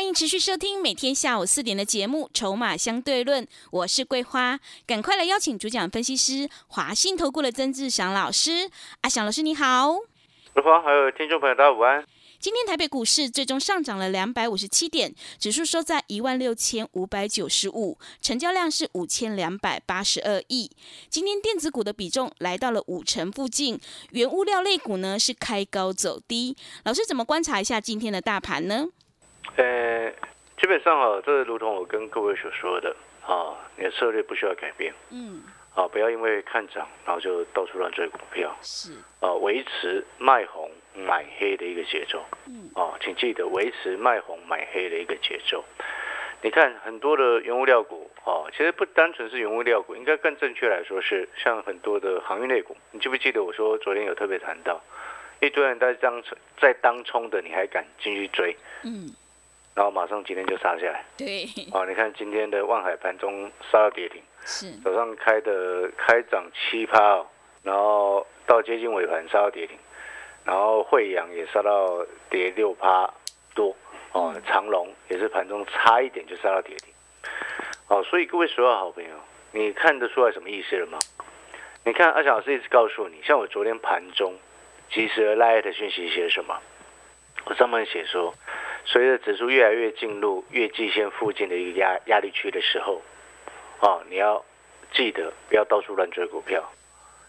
欢迎持续收听每天下午四点的节目《筹码相对论》，我是桂花，赶快来邀请主讲分析师华信投顾的曾志祥老师。阿祥老师你好，桂花还有听众朋友大家午安。今天台北股市最终上涨了两百五十七点，指数收在一万六千五百九十五，成交量是五千两百八十二亿。今天电子股的比重来到了五成附近，原物料类股呢是开高走低。老师怎么观察一下今天的大盘呢？呃，基本上哈，这如同我跟各位所说的，啊，你的策略不需要改变，嗯，啊，不要因为看涨然后就到处乱追股票，是，啊，维持卖红买黑的一个节奏，嗯，啊，请记得维持卖红买黑的一个节奏。你看很多的原物料股，啊，其实不单纯是原物料股，应该更正确来说是像很多的航运类股。你记不记得我说昨天有特别谈到，一堆人在当在当冲的，你还敢进去追？嗯，然后马上今天就杀下来。对，哦，你看今天的万海盘中杀到跌停，是，早上开的开涨七趴哦，然后到接近尾盘杀到跌停，然后惠阳也杀到跌六趴多哦，长隆也是盘中差一点就杀到跌停，哦，所以各位所有好朋友，你看得出来什么意思了吗？你看阿翔老师一直告诉你，像我昨天盘中及时的 light 讯息写什么？我上面写说。随着指数越来越进入月季线附近的一个压压力区的时候，啊，你要记得不要到处乱追股票，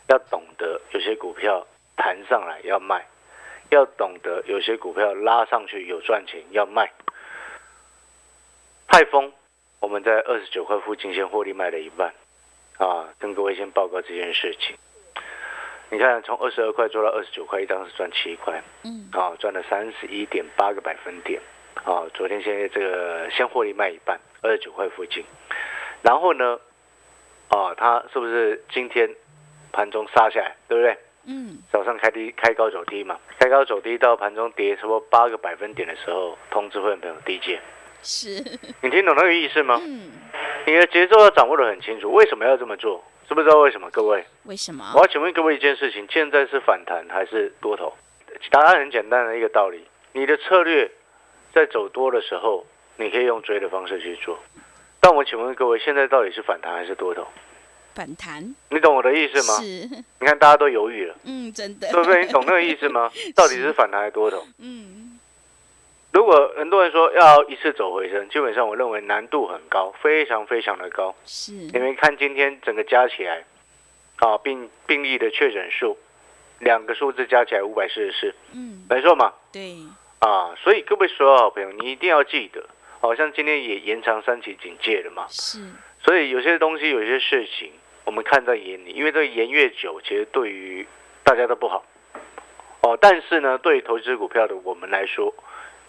要懂得有些股票弹上来要卖，要懂得有些股票拉上去有赚钱要卖。泰丰，我们在二十九块附近先获利卖了一半，啊，跟各位先报告这件事情。你看，从二十二块做到二十九块，一张是赚七块，嗯，啊，赚了三十一点八个百分点，啊，昨天现在这个先获利卖一半，二十九块附近，然后呢，啊，它是不是今天盘中杀下来，对不对？嗯，早上开低开高走低嘛，开高走低到盘中跌差不多八个百分点的时候，通知会员朋友低接，是，你听懂那个意思吗？嗯，你的节奏要掌握的很清楚，为什么要这么做？知不知道为什么？各位，为什么我？要请问各位一件事情：现在是反弹还是多头？答案很简单的一个道理，你的策略在走多的时候，你可以用追的方式去做。但我请问各位，现在到底是反弹还是多头？反弹你懂我的意思吗？是，你看大家都犹豫了，嗯，真的，对不对？你懂那个意思吗？到底是反弹还是多头？嗯，如果很多人说要一次走回升，基本上我认为难度很高，非常非常的高。是，你们看今天整个加起来，啊，病病例的确诊数，两个数字加起来五百四十四，嗯，没错嘛？对，啊，所以各位所有好朋友，你一定要记得，好像今天也延长三级警戒了嘛。是，所以有些东西、有些事情，我们看在眼里，因为这个延越久，其实对于大家都不好。哦，但是呢，对于投资股票的我们来说，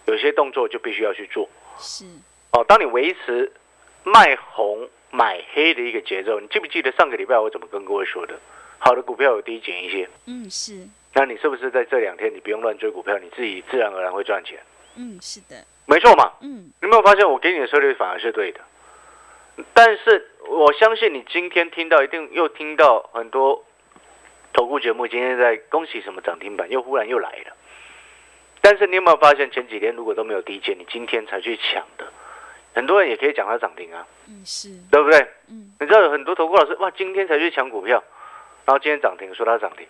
有些动作就必须要去做。是，哦，当你维持卖红买黑的一个节奏，你记不记得上个礼拜我怎么跟各位说的？好的股票有低减一些，嗯，是，那你是不是在这两天你不用乱追股票，你自己自然而然会赚钱？嗯，是的，没错嘛。嗯，你有没有发现我给你的策略反而是对的？但是我相信你今天听到，一定又听到很多投顾节目今天在恭喜什么涨停板，又忽然又来了。但是你有没有发现前几天如果都没有低见，你今天才去抢的，很多人也可以讲它涨停啊，嗯，是，对不对？嗯，你知道有很多投顾老师哇，今天才去抢股票，然后今天涨停说它涨停，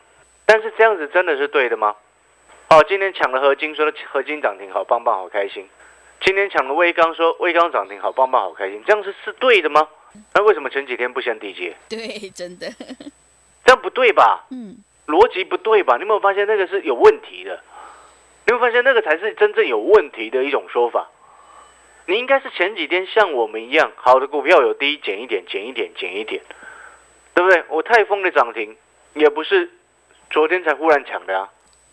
但是这样子真的是对的吗？哦，今天抢了合金，说合金涨停，好棒棒，好开心。今天抢了威刚，说威刚涨停，好棒棒，好开心。这样是是对的吗？那为什么前几天不先低接？对，真的，这样不对吧？嗯，逻辑不对吧？你有没有发现那个是有问题的？你会发现那个才是真正有问题的一种说法。你应该是前几天像我们一样，好的股票有低减一点，减一点，减一点，对不对？我泰丰的涨停也不是昨天才忽然抢的啊。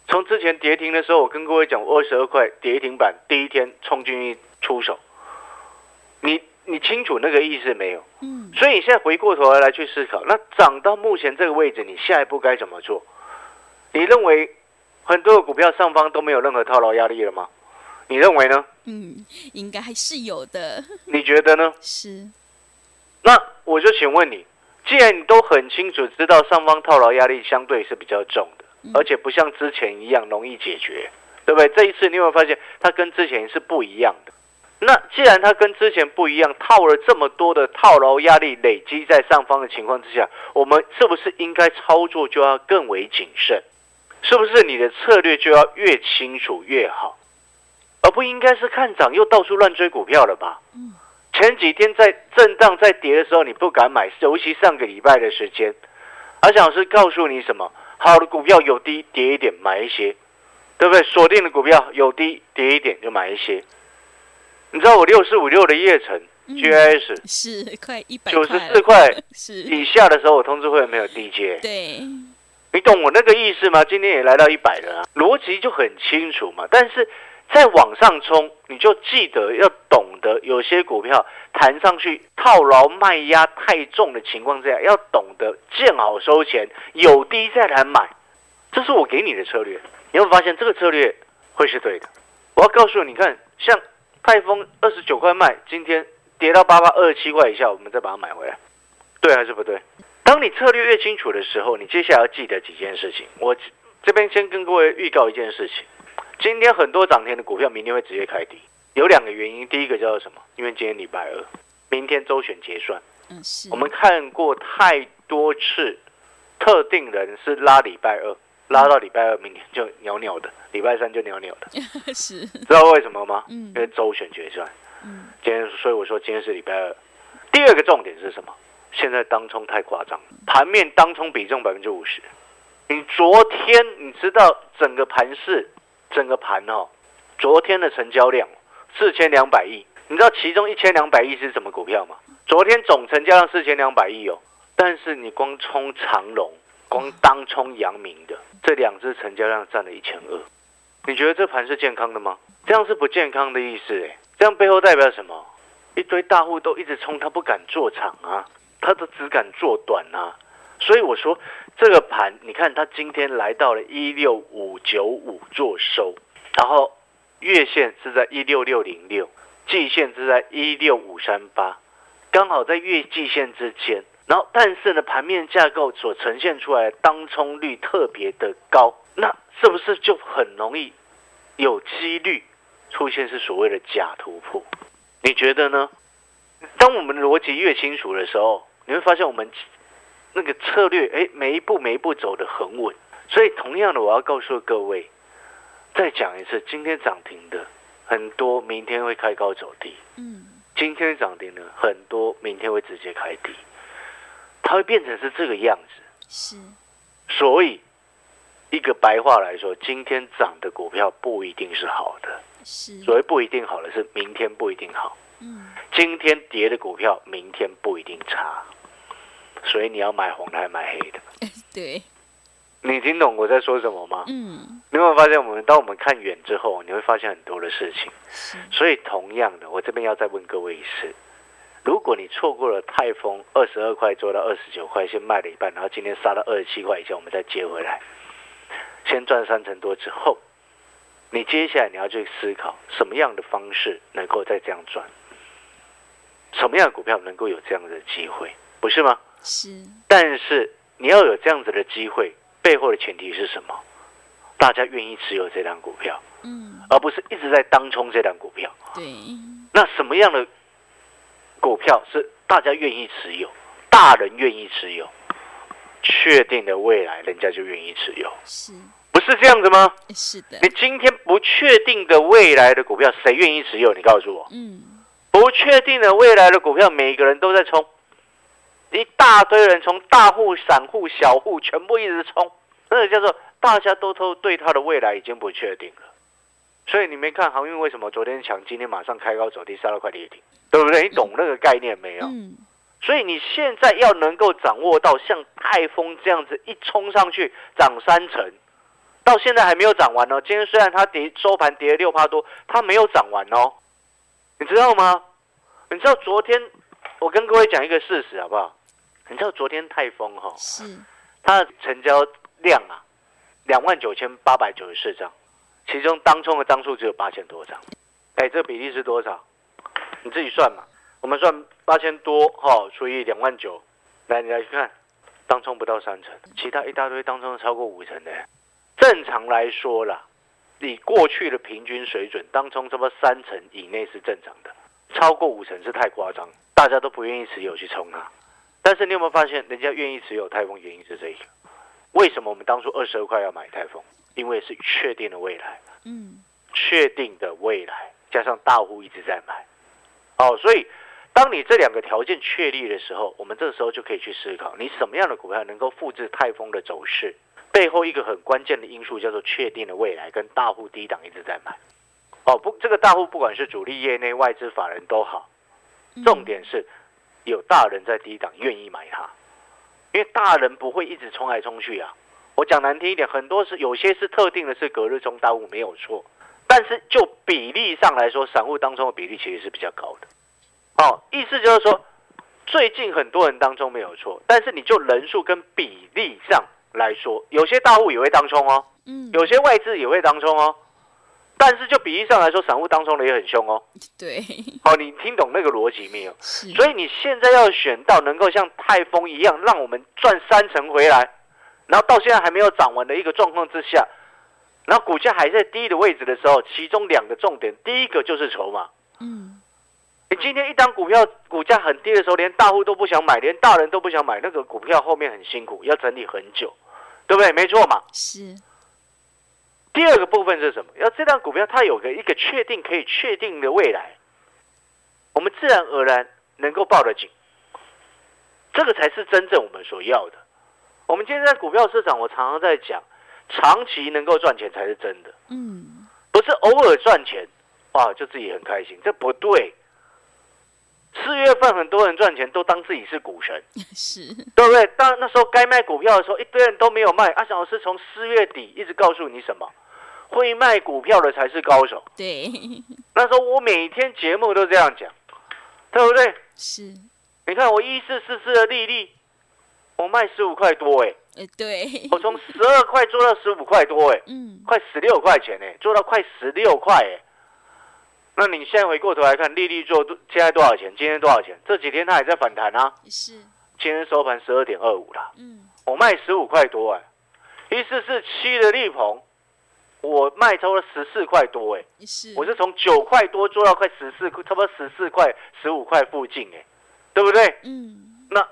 从之前跌停的时候，我跟各位讲，我二十二块跌停板第一天冲进去出手。你你清楚那个意思没有？嗯，所以你现在回过头来来去思考，那涨到目前这个位置，你下一步该怎么做？你认为很多的股票上方都没有任何套牢压力了吗？你认为呢？嗯，应该还是有的，你觉得呢？是，那我就请问你，既然你都很清楚知道上方套牢压力相对是比较重的，而且不像之前一样容易解决，对不对？这一次你有没有发现它跟之前是不一样的？那既然它跟之前不一样，套了这么多的套牢压力累积在上方的情况之下，我们是不是应该操作就要更为谨慎？是不是你的策略就要越清楚越好，而不应该是看涨又到处乱追股票了吧？前几天在震荡在跌的时候，你不敢买，尤其上个礼拜的时间，阿翔老师告诉你什么？好的股票有低跌一点买一些，对不对？锁定的股票有低跌一点就买一些。你知道我六四五六的叶城 GS 是快一百九十四块，以下的时候，我通知会员没有低接。对，你懂我那个意思吗？今天也来到一百了啊，逻辑就很清楚嘛。但是在往上冲，你就记得要懂得，有些股票弹上去套牢卖压太重的情况之下，要懂得见好收钱，有低再来买。这是我给你的策略，你会发现这个策略会是对的。我要告诉你，看像泰丰二十九块卖，今天跌到八八二十七块以下，我们再把它买回来，对还是不对？当你策略越清楚的时候，你接下来要记得几件事情。我这边先跟各位预告一件事情：今天很多涨停的股票，明天会直接开低，有两个原因。第一个叫做什么？因为今天礼拜二，明天周选结算。嗯是，我们看过太多次，特定人是拉礼拜二，拉到礼拜二，明天就鸟鸟的，礼拜三就鸟鸟的，是，知道为什么吗？嗯因为周选结算。嗯今天，所以我说今天是礼拜二。第二个重点是什么？现在当冲太夸张，盘面当冲比重百分之五十。你昨天你知道整个盘市，整个盘哦，昨天的成交量四千两百亿，你知道其中一千两百亿是什么股票吗？昨天总成交量四千两百亿哦，但是你光冲长隆，光当冲阳明的这两只成交量占了一千二，你觉得这盘是健康的吗？这样是不健康的意思诶，这样背后代表什么？一堆大户都一直冲，他不敢做场啊，他都只敢做短啊。所以我说这个盘，你看它今天来到了一六五九五做收，然后月线是在一六六零六，季线是在一六五三八，刚好在月季线之间。然后，但是呢，盘面架构所呈现出来的当冲率特别的高，那是不是就很容易有几率出现是所谓的假突破？你觉得呢？当我们逻辑越清楚的时候，你会发现我们那个策略，哎，每一步每一步走得很稳。所以，同样的，我要告诉各位，再讲一次，今天涨停的很多，明天会开高走低；嗯今天涨停的很多，明天会直接开低，它会变成是这个样子。是，所以，一个白话来说，今天涨的股票不一定是好的。是，所谓不一定好的是明天不一定好。嗯今天跌的股票，明天不一定差，所以你要买红的还买黑的。对，你听懂我在说什么吗？嗯你有没有发现，我们当我们看远之后，你会发现很多的事情。是，所以同样的，我这边要再问各位一次：如果你错过了泰丰二十二块做到二十九块，先卖了一半，然后今天杀到二十七块以前，我们再接回来，先赚三成多之后，你接下来你要去思考什么样的方式能够再这样赚，什么样的股票能够有这样的机会，不是吗？是，但是你要有这样子的机会，背后的前提是什么？大家愿意持有这档股票，嗯。而不是一直在当冲这档股票。对，那什么样的股票是大家愿意持有，大人愿意持有，确定的未来人家就愿意持有，是，不是这样子吗？是的。你，今天不确定的未来的股票，谁愿意持有？你告诉我，嗯。不确定的未来的股票，每个人都在冲，一大堆人从大户、散户、小户全部一直冲，那个叫做大家都都对它的未来已经不确定了。所以你没看航运为什么昨天强，今天马上开高走低，杀到快跌停，对不对？你懂那个概念没有？嗯所以你现在要能够掌握到像泰丰这样子一冲上去涨三成，到现在还没有涨完哦。今天虽然它跌收盘跌了六趴多，它没有涨完哦，你知道吗？你知道昨天我跟各位讲一个事实好不好？你知道昨天泰丰哈，是它的成交量啊，两万九千八百九十四张，其中当冲的张数只有八千多张，哎，这比例是多少？你自己算嘛。我们算八千多哈，除以两万九，来你来看，当冲不到三成，其他一大堆当冲超过五成的。正常来说啦，以过去的平均水准，当冲这么三成以内是正常的，超过五成是太夸张，大家都不愿意持有去冲它。但是你有没有发现，人家愿意持有泰丰，原因是这个？为什么我们当初二十二块要买泰丰？因为是确定的未来，嗯，确定的未来，加上大户一直在买，哦，所以当你这两个条件确立的时候，我们这时候就可以去思考，你什么样的股票能够复制泰丰的走势？背后一个很关键的因素叫做确定的未来，跟大户低档一直在买。哦，不，这个大户不管是主力、业内、外资法人都好，重点是有大人在低档愿意买它，因为大人不会一直冲来冲去啊。我讲难听一点，很多是有些是特定的是隔日冲大户没有错，但是就比例上来说，散户当中的比例其实是比较高的。哦，意思就是说，最近很多人当中没有错，但是你就人数跟比例上。来说，有些大户也会当冲哦，嗯，有些外资也会当冲哦，但是就比例上来说，散户当中的也很凶哦。对，好，你听懂那个逻辑没有？是，所以你现在要选到能够像泰丰一样，让我们赚三成回来，然后到现在还没有涨完的一个状况之下，然后股价还在低的位置的时候，其中两个重点，第一个就是筹码。嗯，你今天一张股票股价很低的时候，连大户都不想买，连大人都不想买，那个股票后面很辛苦，要整理很久。对不对？没错嘛。是。第二个部分是什么？要这张股票它有个一个确定可以确定的未来，我们自然而然能够抱得紧。这个才是真正我们所要的。我们今天在股票市场，我常常在讲，长期能够赚钱才是真的。嗯。不是偶尔赚钱，哇，就自己很开心，这不对。四月份很多人赚钱都当自己是股神，是对不对？当那时候该卖股票的时候，一堆人都没有卖。阿翔老师从四月底一直告诉你什么？会卖股票的才是高手。对，那时候我每天节目都这样讲，对不对？是。你看我一四四四的利率，我卖十五块多哎。呃，对。我从十二块做到十五块多哎，嗯，快十六块钱哎，做到快十六块哎。那你现在回过头来看，利率做现在多少钱？今天多少钱？这几天它也在反弹啊。是。今天收盘十二点二五啦。嗯。我卖十五块多哎，一四四七的利鹏，我卖超了十四块多哎。是。我是从九块多做到快十四，差不多十四块、十五块附近哎，对不对？嗯。那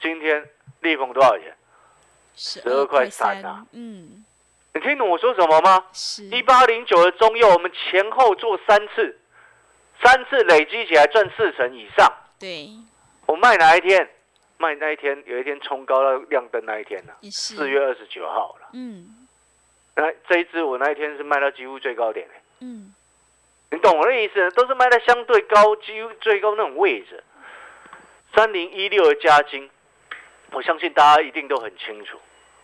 今天利鹏多少钱？十二块三啊。嗯。你听懂我说什么吗？是。一八零九的中右，我们前后做三次。三次累积起来赚四成以上。对，我卖哪一天？卖那一天，有一天冲高到亮灯那一天呢？四月二十九号了。嗯，那这一支我那一天是卖到几乎最高点嗯，你懂我的意思？都是卖在相对高，几乎最高那种位置。三零一六的加金，我相信大家一定都很清楚。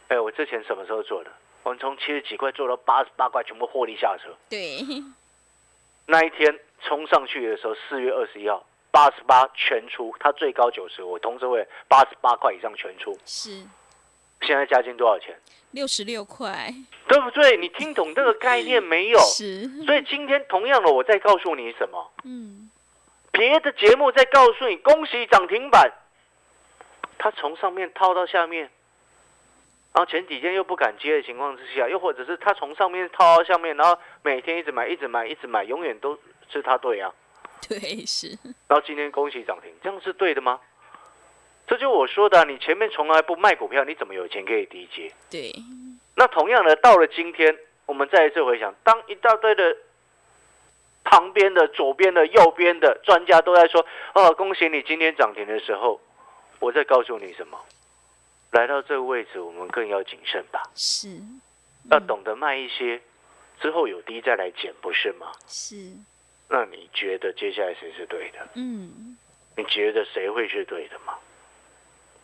哎，我之前什么时候做的？我们从七十几块做到八十八块，全部获利下车。对，那一天。冲上去的时候，四月二十一号八十八全出，它最高九十，我同时会八十八块以上全出。是，现在加金多少钱？六十六块，对不对？你听懂这个概念 没有？是。所以今天同样的，我再告诉你什么？嗯。别的节目在告诉你，恭喜涨停板，它从上面套到下面。然后前几天又不敢接的情况之下，又或者是他从上面套到下面，然后每天一直买，一直买，一直买，永远都是他对啊。对，是。然后今天恭喜涨停，这样是对的吗？这就我说的，你前面从来不卖股票，你怎么有钱可以低接？对。那同样的，到了今天，我们再一次回想，当一大堆的旁边的、左边的、右边的专家都在说：“哦，恭喜你今天涨停”的时候，我在告诉你什么？来到这个位置，我们更要谨慎吧。是，要懂得卖一些，之后有低再来捡，不是吗？是。那你觉得接下来谁是对的？嗯。你觉得谁会是对的吗？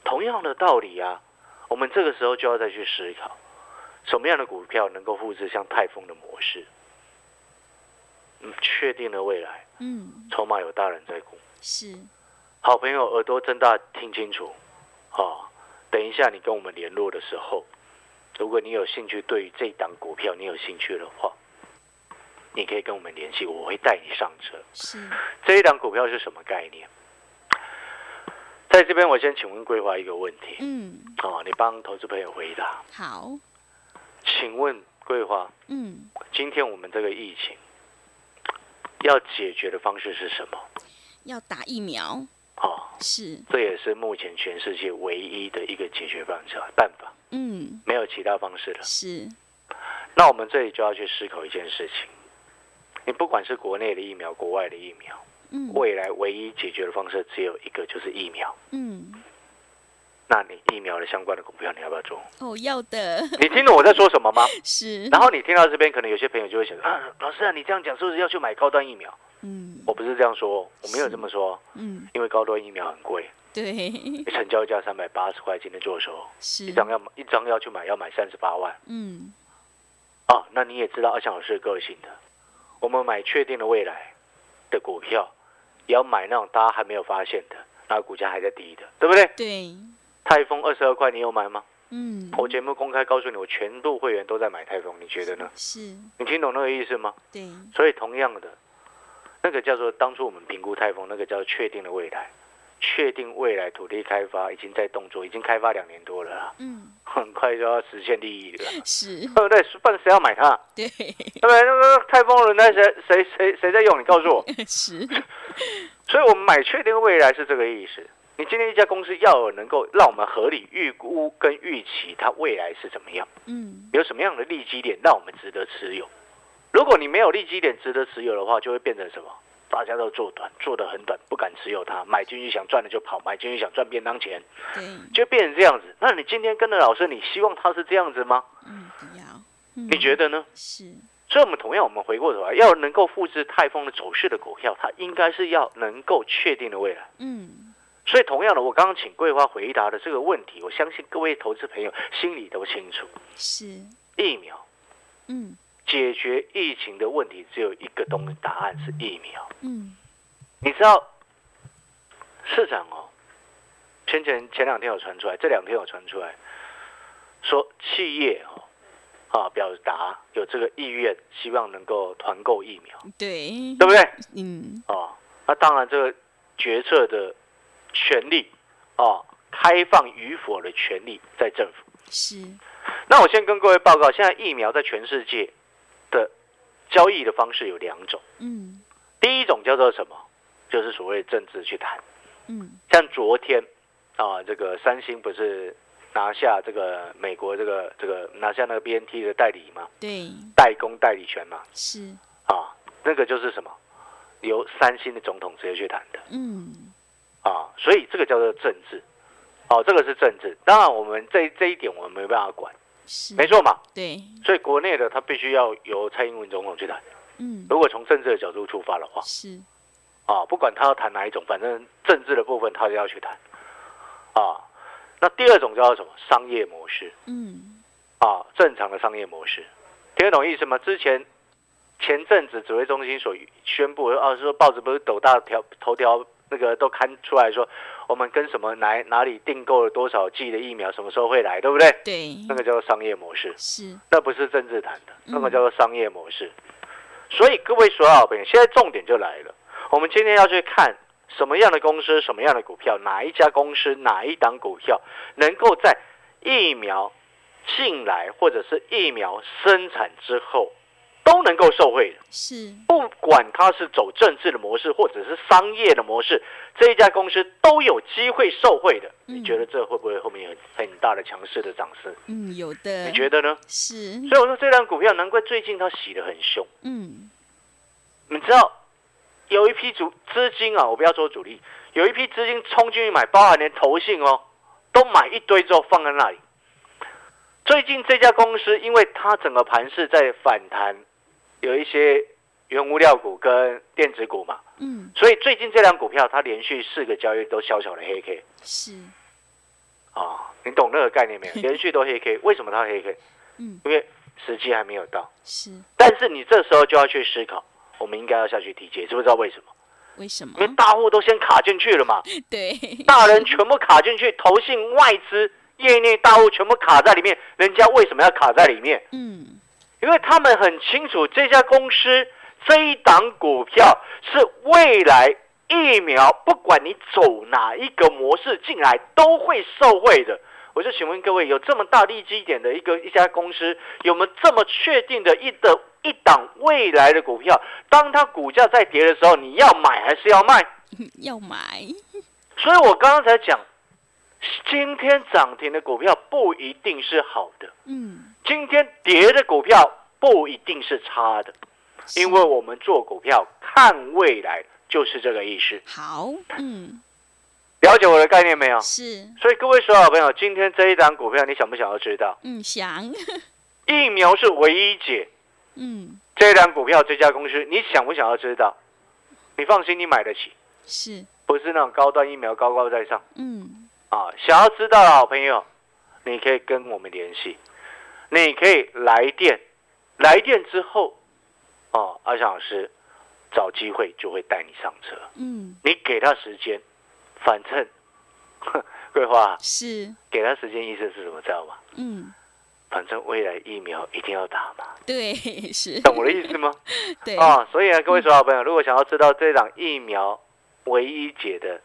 同样的道理啊，我们这个时候就要再去思考，什么样的股票能够复制像泰丰的模式？嗯，确定了未来。嗯。筹码有大人在股，是，好朋友耳朵睁大听清楚，啊，等一下你跟我们联络的时候，如果你有兴趣，对于这档股票你有兴趣的话，你可以跟我们联系，我会带你上车。是，这一档股票是什么概念？在这边，我先请问桂花一个问题，嗯，哦，你帮投资朋友回答。好，请问桂花，嗯，今天我们这个疫情要解决的方式是什么？要打疫苗，哦，是，这也是目前全世界唯一的一个解决方法办法，嗯，没有其他方式了。是，那我们这里就要去思考一件事情：你不管是国内的疫苗，国外的疫苗，嗯，未来唯一解决的方式只有一个，就是疫苗。嗯，那你疫苗的相关的股票，你要不要做？哦，要的，你听懂我在说什么吗？是，然后你听到这边，可能有些朋友就会想啊，老师啊，你这样讲是不是要去买高端疫苗？嗯，我不是这样说，我没有这么说，嗯，因为高端疫苗很贵，对，成交价三百八十块，今天做的时候，一，张要买一张要去买要买三十八万。嗯，啊。那你也知道阿强老师的个性的，我们买确定的未来的股票，也要买那种大家还没有发现的，然后股价还在低的，对不对？对，泰丰二十二块，你有买吗？嗯，我节目公开告诉你，我全部会员都在买泰丰，你觉得呢？是，你听懂那个意思吗？对，所以同样的，那个叫做当初我们评估泰丰，那个叫做确定的未来，确定未来土地开发已经在动作，已经开发两年多了啦，嗯，很快就要实现利益了，是，对不对？不然谁要买它？对，对不对？那个泰丰轮胎谁谁谁谁在用？你告诉我。是，所以我们买确定未来是这个意思。你今天一家公司要有能够让我们合理预估跟预期它未来是怎么样，嗯，有什么样的利基点让我们值得持有。如果你没有利基点值得持有的话，就会变成什么？大家都做短，做的很短，不敢持有它，买进去想赚的就跑，买进去想赚便当钱，对，就变成这样子。那你今天跟着老师，你希望他是这样子吗？嗯，不要，嗯你觉得呢？是，所以，我们同样，我们回过头来，要能够复制泰丰的走势的股票，它应该是要能够确定的未来。嗯，所以，同样的，我刚刚请桂花回答的这个问题，我相信各位投资朋友心里都清楚。是，疫苗嗯，解决疫情的问题只有一个东答案是疫苗。嗯，你知道市长哦，先前前两天有传出来，这两天有传出来，说企业哦啊表达有这个意愿，希望能够团购疫苗，对，对不对？嗯，哦，那当然这个决策的权利哦，开放与否的权利在政府。是，那我先跟各位报告，现在疫苗在全世界的交易的方式有两种，嗯，第一种叫做什么？就是所谓政治去谈。嗯，像昨天啊，这个三星不是拿下这个美国这个这个拿下那个 BNT 的代理吗？对，代工代理权嘛，是，啊，那个就是什么？由三星的总统直接去谈的嗯，啊，所以这个叫做政治，哦、这个是政治。当然，我们这这一点我们没办法管，是，没，错嘛。对，所以国内的他必须要由蔡英文总统去谈。嗯，如果从政治的角度出发的话，是，啊，不管他要谈哪一种，反正政治的部分他就要去谈。啊，那第二种叫做什么？商业模式嗯，啊，正常的商业模式，听得懂意思吗？之前前阵子指挥中心所宣布，啊，说报纸不是斗大条头条那个都刊出来说，我们跟什么哪哪里订购了多少剂的疫苗，什么时候会来，对不对？对，那个叫做商业模式，是，那不是政治谈的，那个嗯叫做商业模式。所以各位所有好朋友，现在重点就来了，我们今天要去看什么样的公司、什么样的股票，哪一家公司、哪一档股票能够在疫苗进来或者是疫苗生产之后都能够受惠的。是，不管它是走政治的模式，或者是商业的模式，这一家公司都有机会受惠的。嗯你觉得这会不会后面有很大的强势的涨势？嗯，有的，你觉得呢？是，所以我说这张股票难怪最近它洗得很凶。嗯，你知道有一批主资金啊，我不要说主力，有一批资金冲进去买，包含连投信哦，都买一堆之后放在那里。最近这家公司，因为它整个盘势在反弹，有一些原物料股跟电子股嘛，嗯，所以最近这两股票它连续四个交易都小小的黑 K 是，啊，你懂那个概念没有？连续都黑 K，为什么它黑 K？嗯，因为时机还没有到。是，但是你这时候就要去思考，我们应该要下去提接，知不知道为什么？为什么因？为大户都先卡进去了嘛，对，大人全部卡进去，投信、外资、业内大户全部卡在里面。人家为什么要卡在里面？嗯，因为他们很清楚这家公司这一档股票是未来疫苗，不管你走哪一个模式进来都会受惠的。我就请问各位，有这么大利基点的一个一家公司，有没有这么确定的一的一档未来的股票？当它股价在跌的时候，你要买还是要卖？要买，所以我刚刚才讲，今天涨停的股票不一定是好的，嗯，今天跌的股票不一定是差的，因为我们做股票看未来就是这个意思。好，嗯，了解我的概念没有？是，所以各位所有朋友，今天这一档股票，你想不想要知道？嗯，想，疫苗是唯一解，嗯，这一档股票这家公司，你想不想要知道？你放心，你买得起，是，不是那种高端疫苗高高在上。嗯，啊，想要知道的好朋友，你可以跟我们联系，你可以来电，来电之后，哦，阿翔老师找机会就会带你上车，嗯，你给他时间，反正，哼 桂花是，给他时间意思是什么，知道吗？嗯，反正未来疫苗一定要打嘛，对，是，懂我的意思吗？对，啊，所以啊，各位所有朋友，如果想要知道这档疫苗唯一解的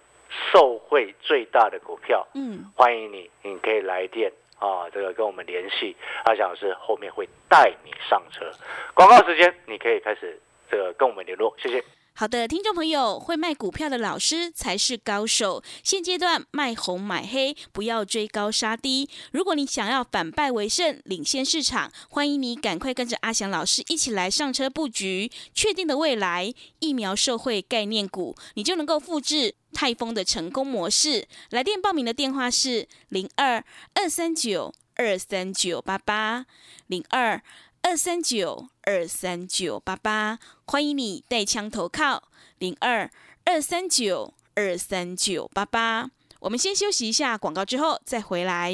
受惠最大的股票，嗯，欢迎你，你可以来电啊，这个跟我们联系，阿翔老师后面会带你上车。广告时间，你可以开始这个跟我们联络，谢谢。好的，听众朋友，会卖股票的老师才是高手。现阶段卖红买黑，不要追高杀低。如果你想要反败为胜，领先市场，欢迎你赶快跟着阿翔老师一起来上车布局，确定的未来疫苗社会概念股，你就能够复制泰丰的成功模式。来电报名的电话是零二二三九二三九八八零二。二三九二三九八八，欢迎你带枪投靠零二二三九二三九八八。我们先休息一下广告，之后再回来。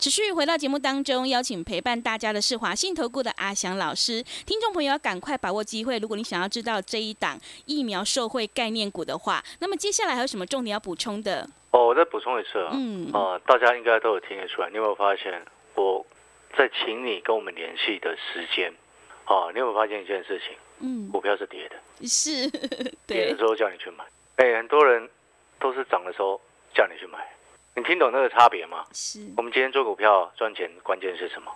持续回到节目当中，邀请陪伴大家的是华信投顾的阿翔老师。听众朋友要赶快把握机会，如果你想要知道这一档疫苗受惠概念股的话，那么接下来还有什么重点要补充的？哦，我再补充一次啊，嗯啊，大家应该都有听得出来，你有没有发现我在请你跟我们联系的时间？啊，你有没有发现一件事情？嗯，股票是跌的，是，对跌的时，候叫你去买，哎，很多人都是涨的时候叫你去买，你听懂那个差别吗？是，我们今天做股票赚钱，关键是什么？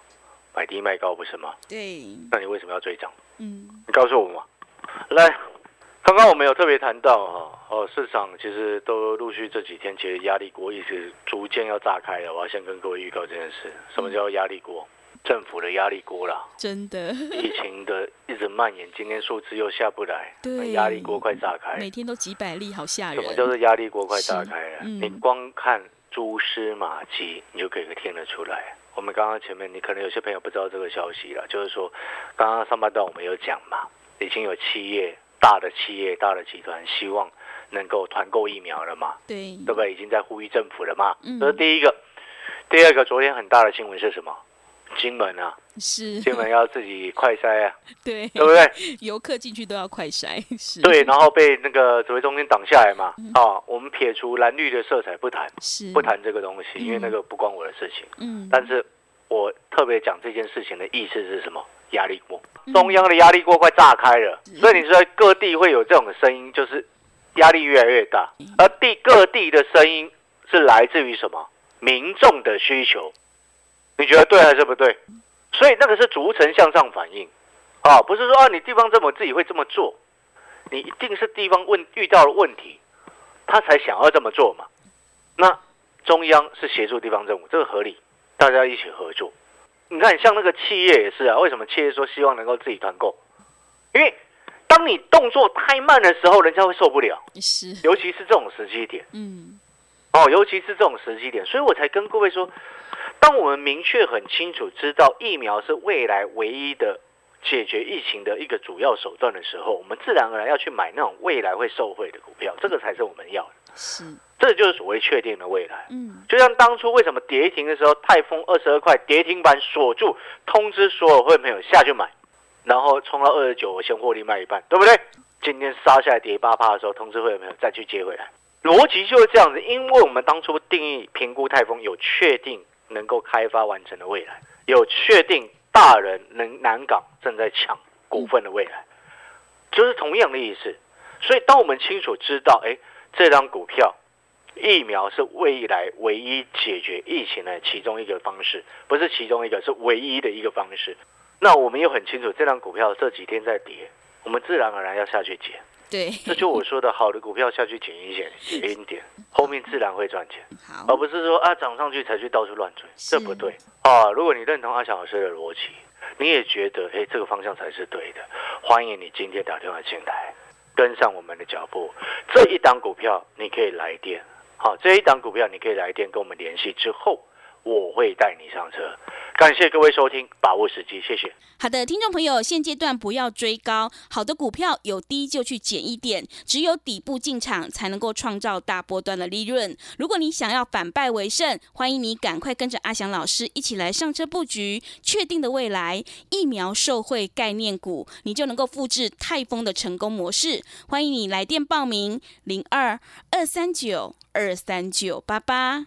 买低卖高不是吗？对，那你为什么要追涨？嗯，你告诉我嘛。来，刚刚我们有特别谈到哈，哦，市场其实都陆续这几天其实压力锅一直逐渐要炸开了。我要先跟各位预告这件事，什么叫压力锅？政府的压力锅啦，真的，疫情的一直蔓延，今天数字又下不来，对压力锅快炸开。每天都几百例，好吓人什人。么叫做压力锅快炸开了？嗯你光看蛛丝马迹，你就可以听得出来。我们刚刚前面，你可能有些朋友不知道这个消息了，就是说，刚刚上半段我们有讲嘛，已经有企业大的企业、大的集团希望能够团购疫苗了嘛，对，对不对？已经在呼吁政府了嘛，嗯这是第一个。第二个，昨天很大的新闻是什么？金门啊，是，金门要自己快筛啊，对，对不对？游客进去都要快筛，是，对，然后被那个指挥中心挡下来嘛。嗯。啊，我们撇除蓝绿的色彩不谈，是，不，谈这个东西，因为嗯那个不关我的事情。嗯，但是我特别讲这件事情的意思是什么？压力锅，嗯。中央的压力锅快炸开了，所以你说各地会有这种声音，就是压力越来越大，嗯。而地各地的声音是来自于什么？民众的需求，你觉得对还是不对？所以那个是逐层向上反应，啊，不是说啊你地方政府自己会这么做，你一定是地方问遇到了问题，他才想要这么做嘛。那中央是协助地方政府，这个合理，大家一起合作。你看，像那个企业也是啊，为什么企业说希望能够自己团购？因为当你动作太慢的时候，人家会受不了，是，尤其是这种时机点嗯，哦，尤其是这种时机点，所以我才跟各位说，当我们明确很清楚知道疫苗是未来唯一的解决疫情的一个主要手段的时候，我们自然而然要去买那种未来会受惠的股票，这个才是我们要的，是，这就是所谓确定的未来。嗯，就像当初为什么跌停的时候，泰丰二十二块跌停板锁住，通知所有会朋友下去买，然后冲到二十九，我先获利卖一半，对不对？今天杀下来跌八趴的时候，通知会员朋友再去接回来，逻辑就是这样子。因为我们当初定义评估泰丰有确定能够开发完成的未来，有确定大人能南港正在抢股份的未来，就是同样的意思。所以当我们清楚知道，哎，这张股票疫苗是未来唯一解决疫情的其中一个方式，不是其中一个，是唯一的一个方式。那我们又很清楚，这张股票这几天在跌，我们自然而然要下去捡。对，这就我说的，好的股票下去捡一捡，捡一点，后面自然会赚钱，而，不是说啊涨上去才去到处乱追，是这不对啊。如果你认同阿翔老师的逻辑，你也觉得哎这个方向才是对的，欢迎你今天打电话进来，跟上我们的脚步。这一档股票你可以来电，好，这一档股票你可以来电跟我们联系之后，我会带你上车。感谢各位收听，把握时机，谢谢。好的，听众朋友，现阶段不要追高，好的股票有低就去捡一点，只有底部进场才能够创造大波段的利润。如果你想要反败为胜，欢迎你赶快跟着阿翔老师一起来上车布局确定的未来疫苗受惠概念股，你就能够复制泰丰的成功模式。欢迎你来电报名零二二三九二三九八八